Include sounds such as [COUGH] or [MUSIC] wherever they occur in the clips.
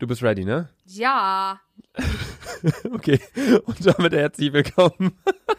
Du bist ready, ne? Ja. [LAUGHS] okay. Und damit herzlich willkommen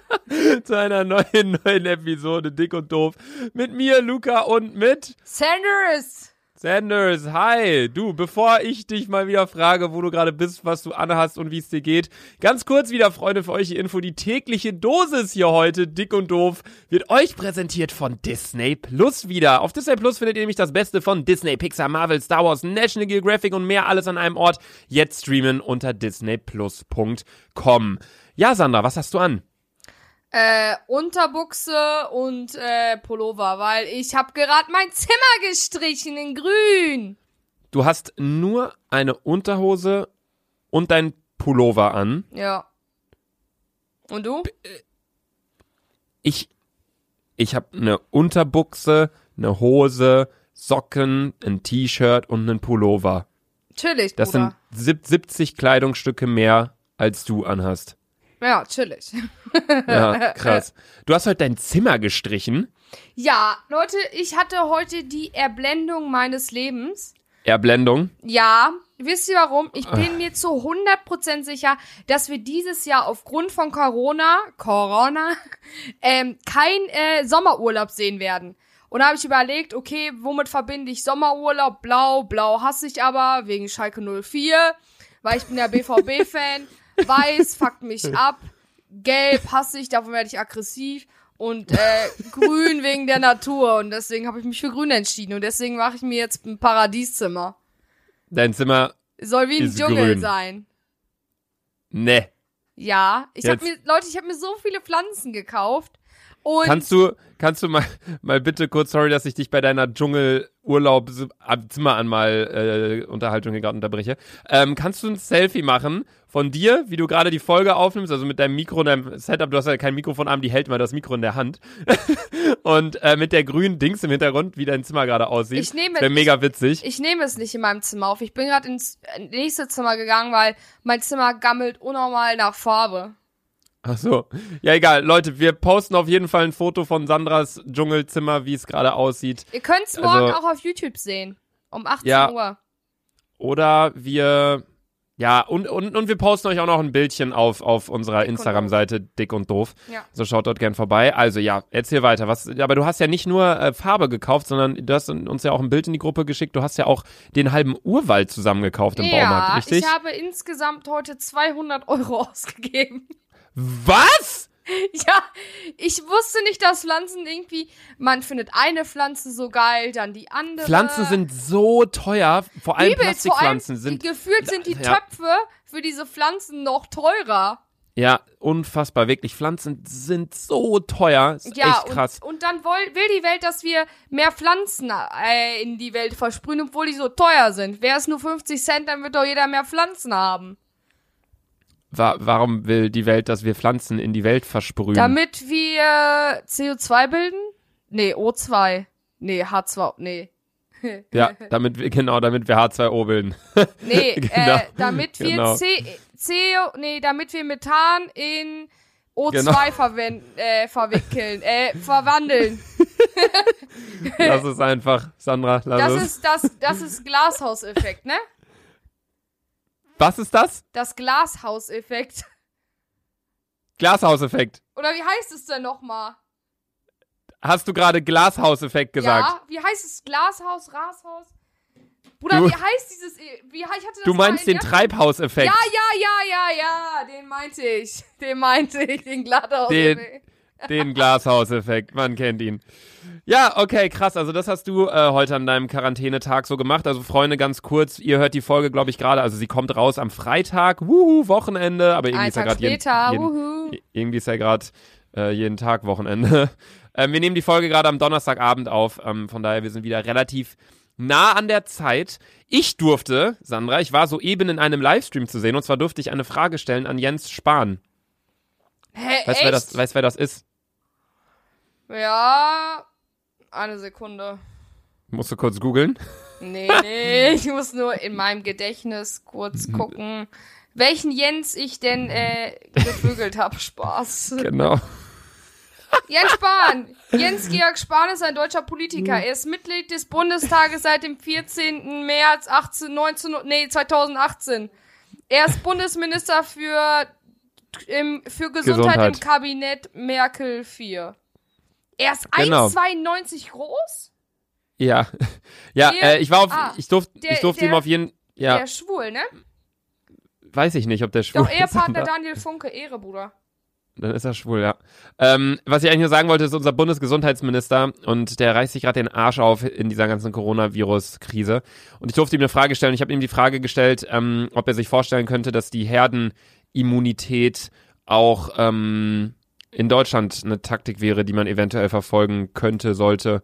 [LAUGHS] zu einer neuen, neuen Episode Dick und Doof. Mit mir, Luca, und mit Sanders! Sanders, hi. Du, bevor ich dich mal wieder frage, wo du gerade bist, was du anhast und wie es dir geht, ganz kurz wieder, Freunde, für euch die Info. Die tägliche Dosis hier heute, dick und doof, wird euch präsentiert von Disney Plus wieder. Auf Disney Plus findet ihr nämlich das Beste von Disney, Pixar, Marvel, Star Wars, National Geographic und mehr alles an einem Ort. Jetzt streamen unter disneyplus.com. Ja, Sandra, was hast du an? Äh, Unterbuchse und äh, Pullover, weil ich habe gerade mein Zimmer gestrichen in grün. Du hast nur eine Unterhose und dein Pullover an. Ja. Und du? Ich ich habe eine Unterbuchse, eine Hose, Socken, ein T-Shirt und einen Pullover. Chillig, Das Bruder. sind sieb- 70 Kleidungsstücke mehr als du anhast. Ja, chillig. Ja, [LAUGHS] krass. Du hast heute dein Zimmer gestrichen. Ja, Leute, ich hatte heute die Erblendung meines Lebens. Erblendung. Ja, wisst ihr warum? Ich bin mir zu 100% sicher, dass wir dieses Jahr aufgrund von Corona, Corona, [LAUGHS] ähm, kein äh, Sommerurlaub sehen werden. Und da habe ich überlegt, okay, womit verbinde ich Sommerurlaub? Blau, blau hasse ich aber, wegen Schalke 04, weil ich bin ja BVB-Fan. [LAUGHS] Weiß fuckt mich [LAUGHS] ab. Gelb hasse ich, davon werde ich aggressiv. Und äh, grün [LAUGHS] wegen der Natur. Und deswegen habe ich mich für grün entschieden. Und deswegen mache ich mir jetzt ein Paradieszimmer. Dein Zimmer. Soll wie ein Dschungel grün. sein. Ne. Ja, ich habe Jetzt- mir, Leute, ich habe mir so viele Pflanzen gekauft. Und Kannst du, kannst du mal, mal bitte kurz, sorry, dass ich dich bei deiner Dschungelurlaub Zimmer an mal äh, Unterhaltung hier gerade unterbreche. Ähm, kannst du ein Selfie machen von dir, wie du gerade die Folge aufnimmst, also mit deinem Mikro und deinem Setup, du hast ja kein Mikrofonarm, die hält mal das Mikro in der Hand. [LAUGHS] und äh, mit der grünen Dings im Hintergrund, wie dein Zimmer gerade aussieht. Ich nehme- Wäre mega witzig. ich nehme es nicht in meinem Zimmer auf. Ich bin gerade ins äh, nächste Zimmer gegangen, weil mein Zimmer gammelt unnormal nach Farbe. Ach so. Ja, egal. Leute, wir posten auf jeden Fall ein Foto von Sandras Dschungelzimmer, wie es gerade aussieht. Ihr könnt es morgen Also- auch auf YouTube sehen. Um 18 Ja. Uhr. Oder wir, ja, und, und, und wir posten euch auch noch ein Bildchen auf, auf unserer Instagram-Seite Dick und Doof. Ja. So schaut dort gern vorbei. Also ja, erzähl weiter. Was, aber du hast ja nicht nur äh, Farbe gekauft, sondern du hast uns ja auch ein Bild in die Gruppe geschickt. Du hast ja auch den halben Urwald zusammengekauft im ja, Baumarkt, richtig? ich habe insgesamt heute 200 Euro [LAUGHS] ausgegeben. Was? [LAUGHS] Ja, ich wusste nicht, dass Pflanzen irgendwie, man findet eine Pflanze so geil, dann die andere. Pflanzen sind so teuer, vor allem Übelst, vor allem, Plastikpflanzen sind gefühlt sind die Ja. Töpfe für diese Pflanzen noch teurer. ja unfassbar, wirklich. Pflanzen sind so teuer, ist Ja, echt krass. Und, und dann woll, will die Welt, dass wir mehr Pflanzen äh, in die Welt versprühen, obwohl die so teuer sind. Wäre es nur 50 Cent, dann wird doch jeder mehr Pflanzen haben. Wa warum will die Welt, dass wir Pflanzen in die Welt versprühen? Damit wir CO2 bilden? Nee, O2. Nee, H2, nee. [LAUGHS] Ja, damit wir, genau, damit wir H2O bilden. [LAUGHS] Nee, Genau, äh, damit wir genau. C, CO, nee, damit wir Methan in O2 Genau. verwenden, äh, verwickeln, äh, verwandeln. [LAUGHS] Lass es einfach, Sandra, lass Das es. ist das, das ist Glashauseffekt, ne? Was ist das? Das Glashauseffekt. Glashauseffekt. Oder wie heißt es denn nochmal? Hast du gerade Glashauseffekt gesagt? Ja, wie heißt es? Glashaus, Rashaus? Bruder, Du- wie heißt dieses, E- wie, ich hatte das du meinst in den Treibhauseffekt. Ja, ja, ja, ja, ja, den meinte ich. Den meinte ich, den Glashauseffekt. Den Glashauseffekt, man kennt ihn. Ja, okay, krass. Also das hast du äh, heute an deinem Quarantänetag so gemacht. Also Freunde, ganz kurz, ihr hört die Folge, glaube ich, gerade. Also sie kommt raus am Freitag, wuhu, Wochenende. Aber irgendwie Ein ist ja gerade jeden, jeden, irgendwie ist ja gerade äh, jeden Tag Wochenende. [LAUGHS] ähm, wir nehmen die Folge gerade am Donnerstagabend auf. Ähm, von daher, wir sind wieder relativ nah an der Zeit. Ich durfte, Sandra, ich war soeben in einem Livestream zu sehen und zwar durfte ich eine Frage stellen an Jens Spahn. Hä, Weißt du, echt? wer das, weißt, wer das ist? Ja, eine Sekunde. Musst du kurz googeln. Nee, nee, ich muss nur in meinem Gedächtnis kurz gucken, welchen Jens ich denn äh, gevögelt habe. Spaß. Genau. Jens Spahn. Jens Georg Spahn ist ein deutscher Politiker. Er ist Mitglied des Bundestages seit dem 14. März 18, 19, nee, 2018. Er ist Bundesminister für, im, für Gesundheit, Gesundheit. im Kabinett Merkel 4. Er ist Genau. 1,92 groß? Ja. [LAUGHS] Ja, Der- äh, ich war auf, ah, ich durfte, ich durfte ihm auf jeden, ja, Der ist schwul, ne? weiß ich nicht, ob der schwul Doch, [LAUGHS] ist. Ehepartner Daniel Funke, Ehre, Bruder. Dann ist er schwul, ja. Ähm, was ich eigentlich nur sagen wollte, ist unser Bundesgesundheitsminister und der reißt sich gerade den Arsch auf in dieser ganzen Coronavirus-Krise. Und ich durfte ihm eine Frage stellen. Ich habe ihm die Frage gestellt, ähm, ob er sich vorstellen könnte, dass die Herdenimmunität auch ähm, in Deutschland eine Taktik wäre, die man eventuell verfolgen könnte, sollte,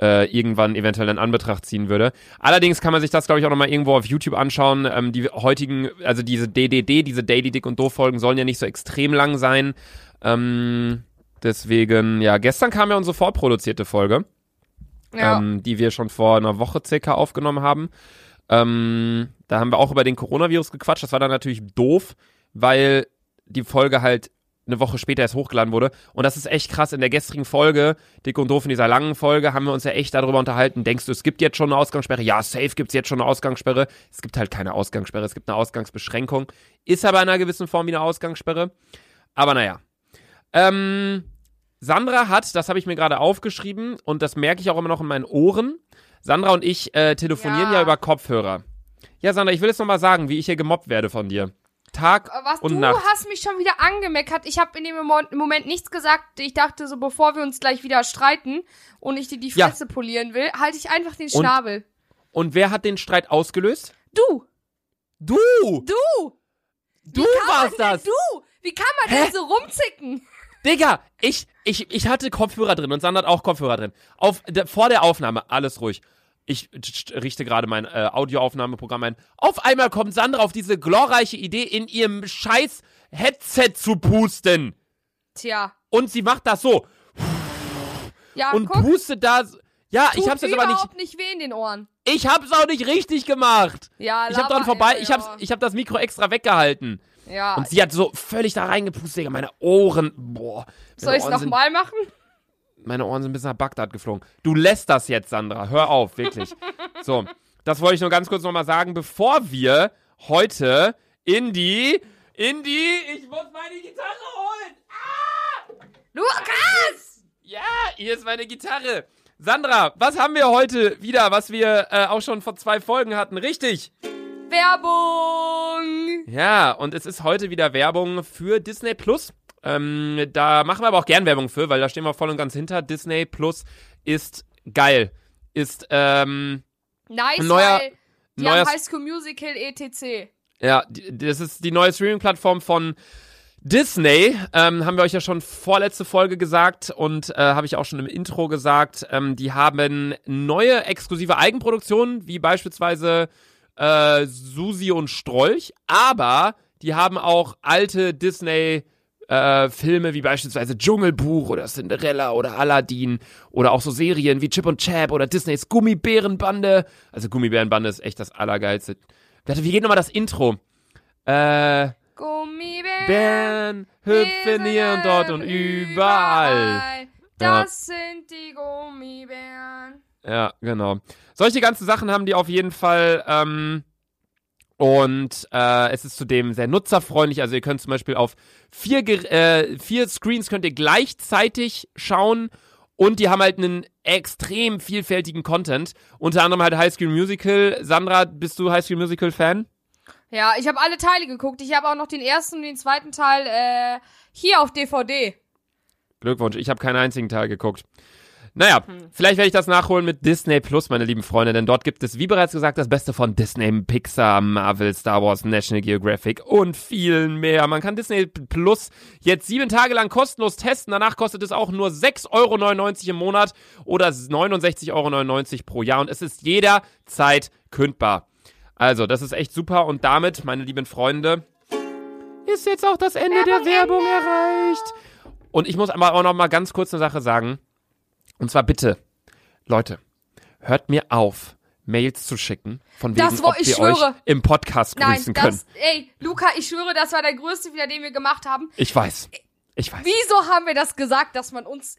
äh, irgendwann eventuell in Anbetracht ziehen würde. Allerdings kann man sich das, glaube ich, auch nochmal irgendwo auf YouTube anschauen. Ähm, die heutigen, also diese DDD, diese Daily Dick und Doof Folgen sollen ja nicht so extrem lang sein. Ähm, deswegen, ja, gestern kam ja unsere vorproduzierte Folge, Ja. ähm, die wir schon vor einer Woche circa aufgenommen haben. Ähm, da haben wir auch über den Coronavirus gequatscht. Das war dann natürlich doof, weil die Folge halt eine Woche später erst hochgeladen wurde. Und das ist echt krass. In der gestrigen Folge, Dick und Doof, in dieser langen Folge, haben wir uns ja echt darüber unterhalten. Denkst du, es gibt jetzt schon eine Ausgangssperre? Ja, safe gibt's jetzt schon eine Ausgangssperre. Es gibt halt keine Ausgangssperre, es gibt eine Ausgangsbeschränkung. Ist aber in einer gewissen Form wie eine Ausgangssperre. Aber naja. Ähm, Sandra hat, das habe ich mir gerade aufgeschrieben und das merke ich auch immer noch in meinen Ohren. Sandra und ich äh, telefonieren ja. Ja. über Kopfhörer. Ja, Sandra, ich will jetzt noch mal sagen, wie ich hier gemobbt werde von dir. Tag Was, und du Nacht. hast mich schon wieder angemeckert. Ich habe in dem Mo- Moment nichts gesagt. Ich dachte so, bevor wir uns gleich wieder streiten und ich dir die Ja. Fresse polieren will, halte ich einfach den Und- Schnabel. Und wer hat den Streit ausgelöst? Du! Du! Du! Du warst das! Du! Wie kann man Hä? denn so rumzicken? Digga, ich, ich, ich hatte Kopfhörer drin und Sandra hat auch Kopfhörer drin. Auf, vor der Aufnahme, alles ruhig. Ich richte gerade mein äh, Audioaufnahmeprogramm ein. Auf einmal kommt Sandra auf diese glorreiche Idee, in ihrem scheiß Headset zu pusten. Tja. Und sie macht das so. Ja, und guck, pustet da. Ja, ich hab's jetzt aber nicht. überhaupt nicht weh in den Ohren. Ich hab's auch nicht richtig gemacht. Ja, Ich hab dran vorbei, ich hab's, ich hab das Mikro extra weggehalten. Ja. Und sie hat so völlig da reingepustet, Digga. Meine Ohren, boah. Soll ich's nochmal machen? Meine Ohren sind bis nach Bagdad geflogen. Du lässt das jetzt, Sandra. Hör auf, wirklich. [LAUGHS] So, das wollte ich nur ganz kurz nochmal sagen, bevor wir heute in die, in die, ich muss meine Gitarre holen. Lukas! Ja, hier ist meine Gitarre. Sandra, was haben wir heute wieder, was wir äh, auch schon vor zwei Folgen hatten? Richtig. Werbung! Ja, und es ist heute wieder Werbung für Disney Plus. Ähm, da machen wir aber auch gern Werbung für, weil da stehen wir voll und ganz hinter. Disney Plus ist geil. Ist, ähm, Nice, neuer- weil die neuer- haben High School Musical etc. Ja, das ist die neue Streaming-Plattform von Disney. Ähm, haben wir euch ja schon vorletzte Folge gesagt und äh, habe ich auch schon im Intro gesagt. Ähm, die haben neue exklusive Eigenproduktionen, wie beispielsweise äh, Susi und Strolch, aber die haben auch alte Disney äh, Filme wie beispielsweise Dschungelbuch oder Cinderella oder Aladdin oder auch so Serien wie Chip und Chap oder Disneys Gummibärenbande. Also Gummibärenbande ist echt das Allergeilste. Warte, wie geht nochmal das Intro? Äh, Gummibären. Bären hüpfen hier und dort und überall. Das sind die Gummibären. Ja, genau. Solche ganzen Sachen haben die auf jeden Fall. Ähm, und äh, es ist zudem sehr nutzerfreundlich. Also ihr könnt zum Beispiel auf vier, äh, vier Screens könnt ihr gleichzeitig schauen. Und die haben halt einen extrem vielfältigen Content. Unter anderem halt High School Musical. Sandra, bist du High School Musical Fan? Ja, ich habe alle Teile geguckt. Ich habe auch noch den ersten und den zweiten Teil äh, hier auf DVD. Glückwunsch, ich habe keinen einzigen Teil geguckt. Naja, vielleicht werde ich das nachholen mit Disney Plus, meine lieben Freunde, denn dort gibt es, wie bereits gesagt, das Beste von Disney, Pixar, Marvel, Star Wars, National Geographic und vielen mehr. Man kann Disney Plus jetzt sieben Tage lang kostenlos testen. Danach kostet es auch nur 6,99 Euro im Monat oder 69,99 Euro pro Jahr und es ist jederzeit kündbar. Also, das ist echt super und damit, meine lieben Freunde, ist jetzt auch das Ende der Werbung erreicht. Und ich muss aber auch noch mal ganz kurz eine Sache sagen. Und zwar bitte, Leute, hört mir auf, Mails zu schicken, von wegen, Das wo- ob ich wir schwöre. euch im Podcast Nein, grüßen können. das, ey, Luca, ich schwöre, das war der größte Fehler, den wir gemacht haben. Ich weiß. Ich weiß. Wieso haben wir das gesagt, dass man uns.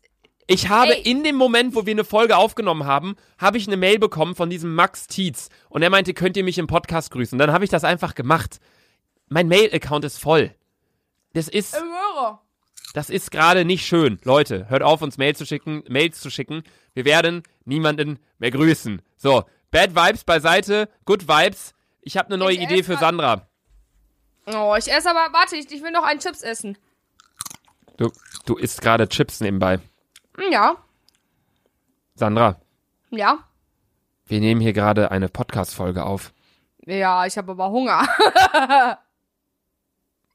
Ich habe Ey. in dem Moment, wo wir eine Folge aufgenommen haben, habe ich eine Mail bekommen von diesem Max Tietz und er meinte, könnt ihr mich im Podcast grüßen? Dann habe ich das einfach gemacht. Mein Mail-Account ist voll. Das ist, Hörer. Das ist gerade nicht schön. Leute, hört auf, uns Mail zu schicken, Mails zu schicken. Wir werden niemanden mehr grüßen. So, Bad Vibes beiseite, Good Vibes. Ich habe eine neue Ich Idee für Sandra. Oh, ich esse aber. Warte, ich, ich will noch einen Chips essen. Du, du isst gerade Chips nebenbei. Hm, Ja. Sandra, Ja. wir nehmen hier gerade eine Podcast-Folge auf. Ja, ich habe aber Hunger. [LAUGHS]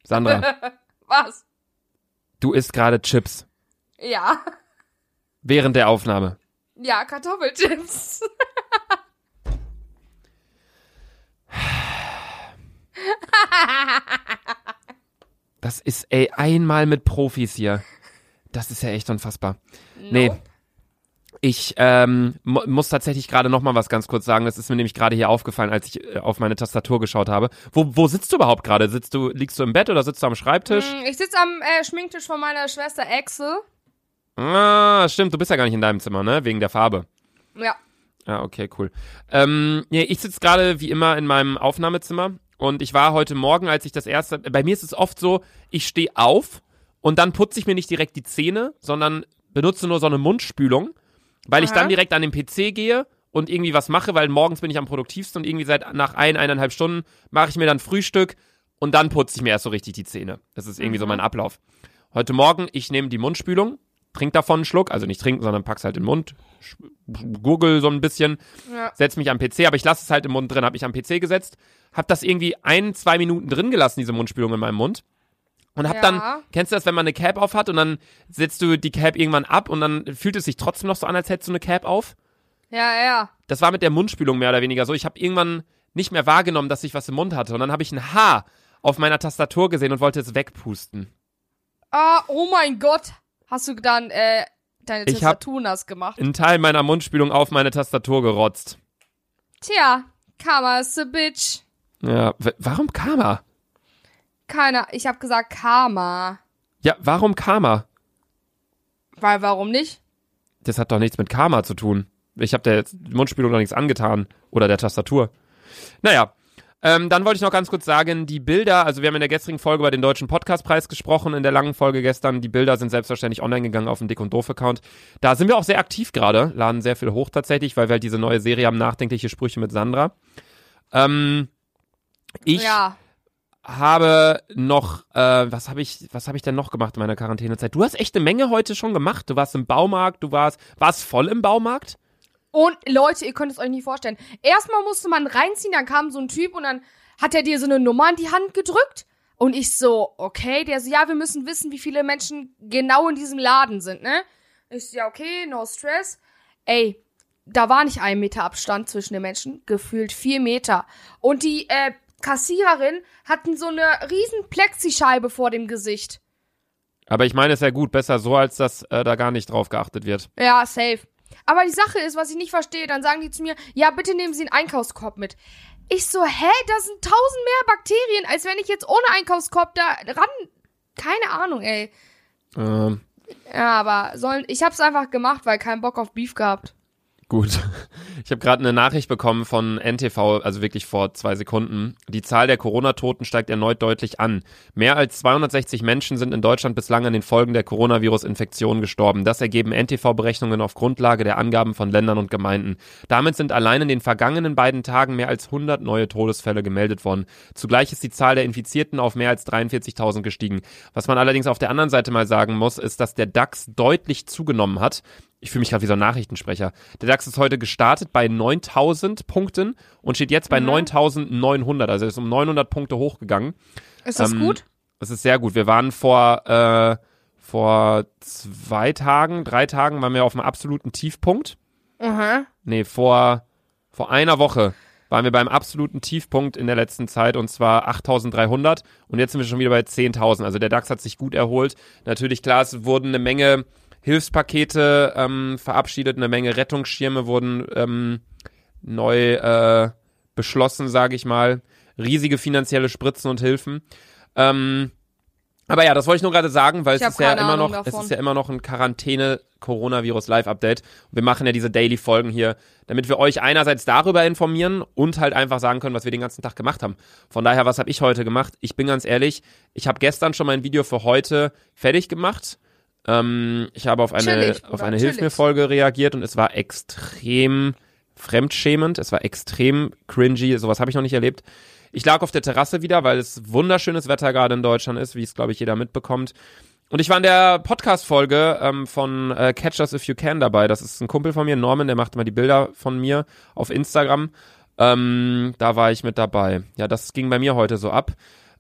Sandra, [LAUGHS] Was? Du isst gerade Chips. Ja. Während der Aufnahme. Ja, Kartoffelchips. Das ist, ey, einmal mit Profis hier. Das ist ja echt unfassbar. Nee. Ich ähm, mu muss tatsächlich gerade noch mal was ganz kurz sagen. Das ist mir nämlich gerade hier aufgefallen, als ich äh, auf meine Tastatur geschaut habe. Wo, wo sitzt du überhaupt gerade? Sitzt du, liegst du im Bett oder sitzt du am Schreibtisch? Hm, Ich sitze am äh, Schminktisch von meiner Schwester Axel. Ah, stimmt. Du bist ja gar nicht in deinem Zimmer, ne? Wegen der Farbe. Ja. Ah, okay, cool. Ähm, nee, ich sitze gerade wie immer in meinem Aufnahmezimmer und ich war heute Morgen, als ich das erste. Bei mir ist es oft so, ich stehe auf und dann putze ich mir nicht direkt die Zähne, sondern benutze nur so eine Mundspülung, weil ich Aha. dann direkt an den PC gehe und irgendwie was mache, weil morgens bin ich am produktivsten und irgendwie seit nach ein, eineinhalb Stunden mache ich mir dann Frühstück und dann putze ich mir erst so richtig die Zähne. Das ist irgendwie so mein Ablauf. Heute Morgen, ich nehme die Mundspülung, trink davon einen Schluck, also nicht trinken, sondern pack's halt in den Mund, gurgel so ein bisschen, Ja. setz mich am PC, aber ich lasse es halt im Mund drin, habe mich am PC gesetzt, hab das irgendwie ein, zwei Minuten drin gelassen, diese Mundspülung in meinem Mund. Und hab Ja. dann, kennst du das, wenn man eine Cap auf hat und dann setzt du die Cap irgendwann ab und dann fühlt es sich trotzdem noch so an, als hättest du eine Cap auf? Ja, ja. Das war mit der Mundspülung mehr oder weniger so. Ich habe irgendwann nicht mehr wahrgenommen, dass ich was im Mund hatte und dann habe ich ein Haar auf meiner Tastatur gesehen und wollte es wegpusten. Ah, oh mein Gott. Hast du dann äh, deine Ich Tastatur nass gemacht? Ein Teil meiner Mundspülung auf meine Tastatur gerotzt. Tja, Karma is a bitch. Ja, warum Karma? Keiner. Ich habe gesagt Karma. Ja, warum Karma? Weil warum nicht? Das hat doch nichts mit Karma zu tun. Ich habe der jetzt Mundspülung doch nichts angetan. Oder der Tastatur. Naja. Ähm, dann wollte ich noch ganz kurz sagen, die Bilder, also wir haben in der gestrigen Folge über den Deutschen Podcastpreis gesprochen, in der langen Folge gestern. Die Bilder sind selbstverständlich online gegangen auf dem Dick und Doof-Account. Da sind wir auch sehr aktiv gerade, laden sehr viel hoch tatsächlich, weil wir halt diese neue Serie haben, nachdenkliche Sprüche mit Sandra. Ähm, ich ja. Habe noch, äh, was habe ich, was habe ich denn noch gemacht in meiner Quarantänezeit? Du hast echt eine Menge heute schon gemacht. Du warst im Baumarkt, du warst, warst voll im Baumarkt. Und Leute, ihr könnt es euch nicht vorstellen. Erstmal musste man reinziehen, dann kam so ein Typ und dann hat er dir so eine Nummer in die Hand gedrückt. Und ich so, okay, der so, ja, wir müssen wissen, wie viele Menschen genau in diesem Laden sind, ne? Ich so, ja, okay, no stress. Ey, da war nicht ein Meter Abstand zwischen den Menschen, gefühlt vier Meter. Und die äh, Kassiererin hatten so eine riesen Plexischeibe vor dem Gesicht. Aber ich meine, es ist ja gut, besser so, als dass äh, da gar nicht drauf geachtet wird. Ja, safe. Aber die Sache ist, was ich nicht verstehe, dann sagen die zu mir, ja, bitte nehmen Sie einen Einkaufskorb mit. Ich so, hä, da sind tausend mehr Bakterien, als wenn ich jetzt ohne Einkaufskorb da ran. Keine Ahnung, ey. Ähm, Ja, aber sollen, ich hab's einfach gemacht, weil keinen Bock auf Beef gehabt. Gut. Ich habe gerade eine Nachricht bekommen von NTV, also wirklich vor zwei Sekunden. Die Zahl der Corona-Toten steigt erneut deutlich an. Mehr als 260 Menschen sind in Deutschland bislang an den Folgen der Coronavirus-Infektion gestorben. Das ergeben NTV-Berechnungen auf Grundlage der Angaben von Ländern und Gemeinden. Damit sind allein in den vergangenen beiden Tagen mehr als 100 neue Todesfälle gemeldet worden. Zugleich ist die Zahl der Infizierten auf mehr als 43.000 gestiegen. Was man allerdings auf der anderen Seite mal sagen muss, ist, dass der DAX deutlich zugenommen hat. Ich fühle mich gerade wie so ein Nachrichtensprecher. Der DAX ist heute gestartet bei 9000 Punkten und steht jetzt bei 9900. Also ist um 900 Punkte hochgegangen. Ist das Ähm, gut? Das ist sehr gut. Wir waren vor, äh, vor zwei Tagen, drei Tagen waren wir auf einem absoluten Tiefpunkt. Mhm. Nee, vor, vor einer Woche waren wir beim absoluten Tiefpunkt in der letzten Zeit und zwar 8300 und jetzt sind wir schon wieder bei 10.000. Also der DAX hat sich gut erholt. Natürlich, klar, es wurden eine Menge Hilfspakete ähm, verabschiedet, eine Menge Rettungsschirme wurden ähm, neu äh, beschlossen, sage ich mal. Riesige finanzielle Spritzen und Hilfen. Ähm, Aber ja, das wollte ich nur gerade sagen, weil Ich es ist ja immer Ahnung noch, es ist ja immer noch ein Quarantäne-Coronavirus-Live-Update. Wir machen ja diese Daily-Folgen hier, damit wir euch einerseits darüber informieren und halt einfach sagen können, was wir den ganzen Tag gemacht haben. Von daher, was habe ich heute gemacht? Ich bin ganz ehrlich, ich habe gestern schon mein Video für heute fertig gemacht. Ähm, ich habe auf eine, Chillig, auf eine. Hilf mir Folge reagiert und es war extrem fremdschämend, es war extrem cringy, sowas habe ich noch nicht erlebt. Ich lag auf der Terrasse wieder, weil es wunderschönes Wetter gerade in Deutschland ist, wie es glaube ich jeder mitbekommt. Und ich war in der Podcast-Folge ähm, von äh, Catch Us If You Can dabei. Das ist ein Kumpel von mir, Norman, der macht immer die Bilder von mir auf Instagram. Ähm, da war ich mit dabei. Ja, das ging bei mir heute so ab.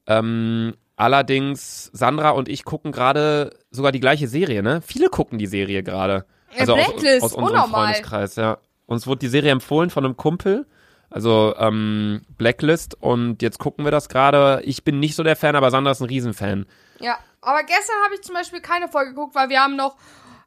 Ähm, allerdings, Sandra und ich gucken gerade sogar die gleiche Serie, ne? Viele gucken die Serie gerade. Also aus, Blacklist, aus unserem unnormal. Freundeskreis, ja. Uns wurde die Serie empfohlen von einem Kumpel, also ähm, Blacklist. Und jetzt gucken wir das gerade. Ich bin nicht so der Fan, aber Sandra ist ein Riesenfan. Ja, aber gestern habe ich zum Beispiel keine Folge geguckt, weil wir haben noch,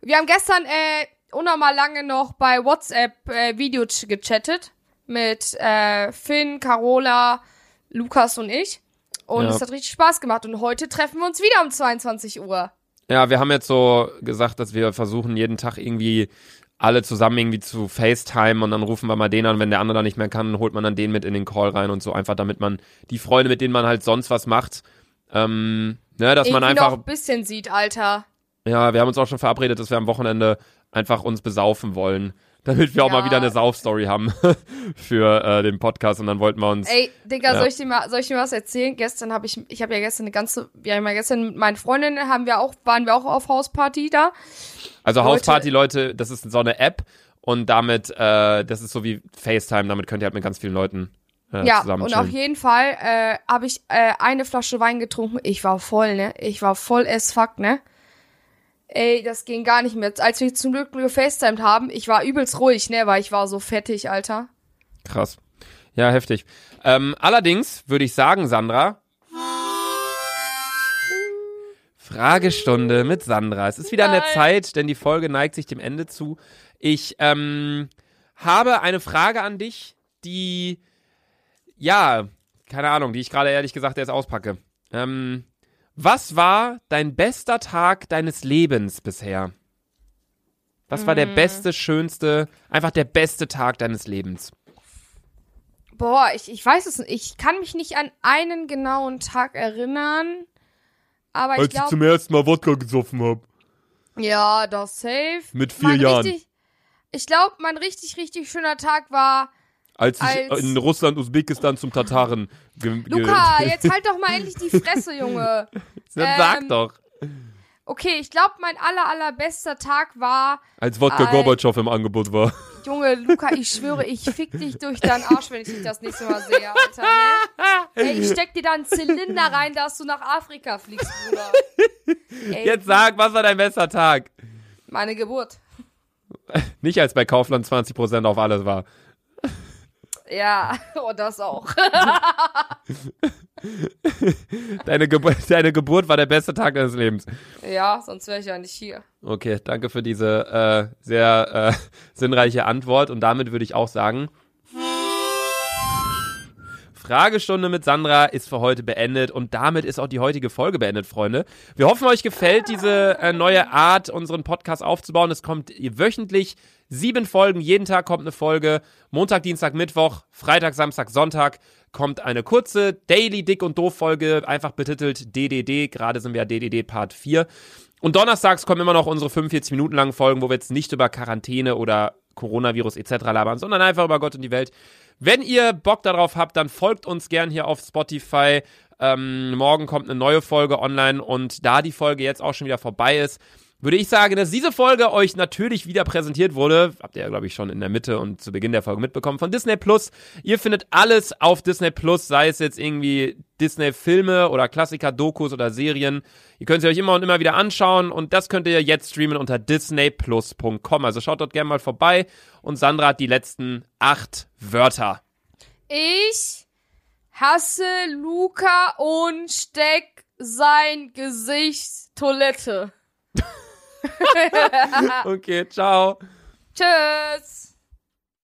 wir haben gestern äh, unnormal lange noch bei WhatsApp äh, Video ch- gechattet mit äh, Finn, Carola, Lukas und ich. Und Ja. es hat richtig Spaß gemacht. Und heute treffen wir uns wieder um 22 Uhr. Ja, wir haben jetzt so gesagt, dass wir versuchen, jeden Tag irgendwie alle zusammen irgendwie zu FaceTime und dann rufen wir mal den an, wenn der andere dann nicht mehr kann, holt man dann den mit in den Call rein und so einfach, damit man die Freunde, mit denen man halt sonst was macht, ähm, ne, dass man Irgendwie einfach, noch ein bisschen sieht, Alter. ja, wir haben uns auch schon verabredet, dass wir am Wochenende einfach uns besaufen wollen, damit wir auch Ja. mal wieder eine Saufstory haben [LAUGHS] für äh, den Podcast und dann wollten wir uns, Ey, Digga, Ja. soll ich dir mal, soll ich dir was erzählen? Gestern habe ich, ich habe ja gestern eine ganze, wir haben ja gestern mit meinen Freundinnen haben wir auch, waren wir auch auf Hausparty da. also Leute- Hausparty, Leute, das ist so eine App und damit, äh, das ist so wie FaceTime, damit könnt ihr halt mit ganz vielen Leuten äh, Ja, zusammen und auf jeden Fall äh, habe ich äh, eine Flasche Wein getrunken. Ich war voll, ne? Ich war voll as fuck, ne? Ey, das ging gar nicht mehr. Als wir zum Glück gefacetimed haben, ich war übelst ruhig, ne? Weil ich war so fettig, Alter. Krass. Ja, heftig. Ähm, allerdings würde ich sagen, Sandra. Fragestunde mit Sandra. Es ist wieder an der Nein. Zeit, denn die Folge neigt sich dem Ende zu. Ich ähm, habe eine Frage an dich, die, ja, keine Ahnung, die ich gerade ehrlich gesagt erst auspacke. Ähm, was war dein bester Tag deines Lebens bisher? Was war der beste, schönste, einfach der beste Tag deines Lebens? Boah, ich, ich weiß es nicht. Ich kann mich nicht an einen genauen Tag erinnern. Aber ich glaube, ersten Mal Wodka gesoffen habe. ja, das safe. Mit vier Mein Jahren. Richtig, ich glaube, mein richtig, richtig schöner Tag war. Als ich als- in Russland, Usbekistan zum Tataren. Ge ge- Luca, [LAUGHS] jetzt halt doch mal endlich die Fresse, Junge. [LAUGHS] Dann sag ähm, doch. Okay, ich glaube, mein aller, allerbester Tag war. Als Wodka Al- Gorbatschow im Angebot war. [LAUGHS] Junge, Luca, ich schwöre, ich fick dich durch deinen Arsch, wenn ich dich das nächste Mal sehe, Alter, ne? Ey, ich steck dir da einen Zylinder rein, dass du nach Afrika fliegst, Bruder. Ey, Jetzt sag, was war dein bester Tag? Meine Geburt. Nicht als bei Kaufland 20% auf alles war. Ja, [LAUGHS] oh, das auch. [LAUGHS] Deine, Gebur deine Geburt war der beste Tag deines Lebens. Ja, sonst wäre ich ja nicht hier. Okay, danke für diese äh, sehr äh, sinnreiche Antwort. Und damit würde ich auch sagen, Fragestunde mit Sandra ist für heute beendet und damit ist auch die heutige Folge beendet, Freunde. Wir hoffen, euch gefällt diese äh, neue Art, unseren Podcast aufzubauen. Es kommt wöchentlich sieben Folgen, jeden Tag kommt eine Folge. Montag, Dienstag, Mittwoch, Freitag, Samstag, Sonntag kommt eine kurze Daily Dick und Doof Folge, einfach betitelt DDD. Gerade sind wir ja DDD Part 4. Und donnerstags kommen immer noch unsere 45 Minuten langen Folgen, wo wir jetzt nicht über Quarantäne oder Coronavirus etc. labern, sondern einfach über Gott und die Welt. Wenn ihr Bock darauf habt, dann folgt uns gern hier auf Spotify. Ähm, morgen kommt eine neue Folge online und da die Folge jetzt auch schon wieder vorbei ist, würde ich sagen, dass diese Folge euch natürlich wieder präsentiert wurde. Habt ihr ja, glaube ich, schon in der Mitte und zu Beginn der Folge mitbekommen von Disney Plus. Ihr findet alles auf Disney Plus, sei es jetzt irgendwie Disney-Filme oder Klassiker, Dokus oder Serien. Ihr könnt sie euch immer und immer wieder anschauen und das könnt ihr jetzt streamen unter disneyplus.com. Also schaut dort gerne mal vorbei und Sandra hat die letzten acht Wörter. Ich hasse Luca und steck sein Gesicht Toilette. [LAUGHS] [LAUGHS] Okay, ciao. Tschüss.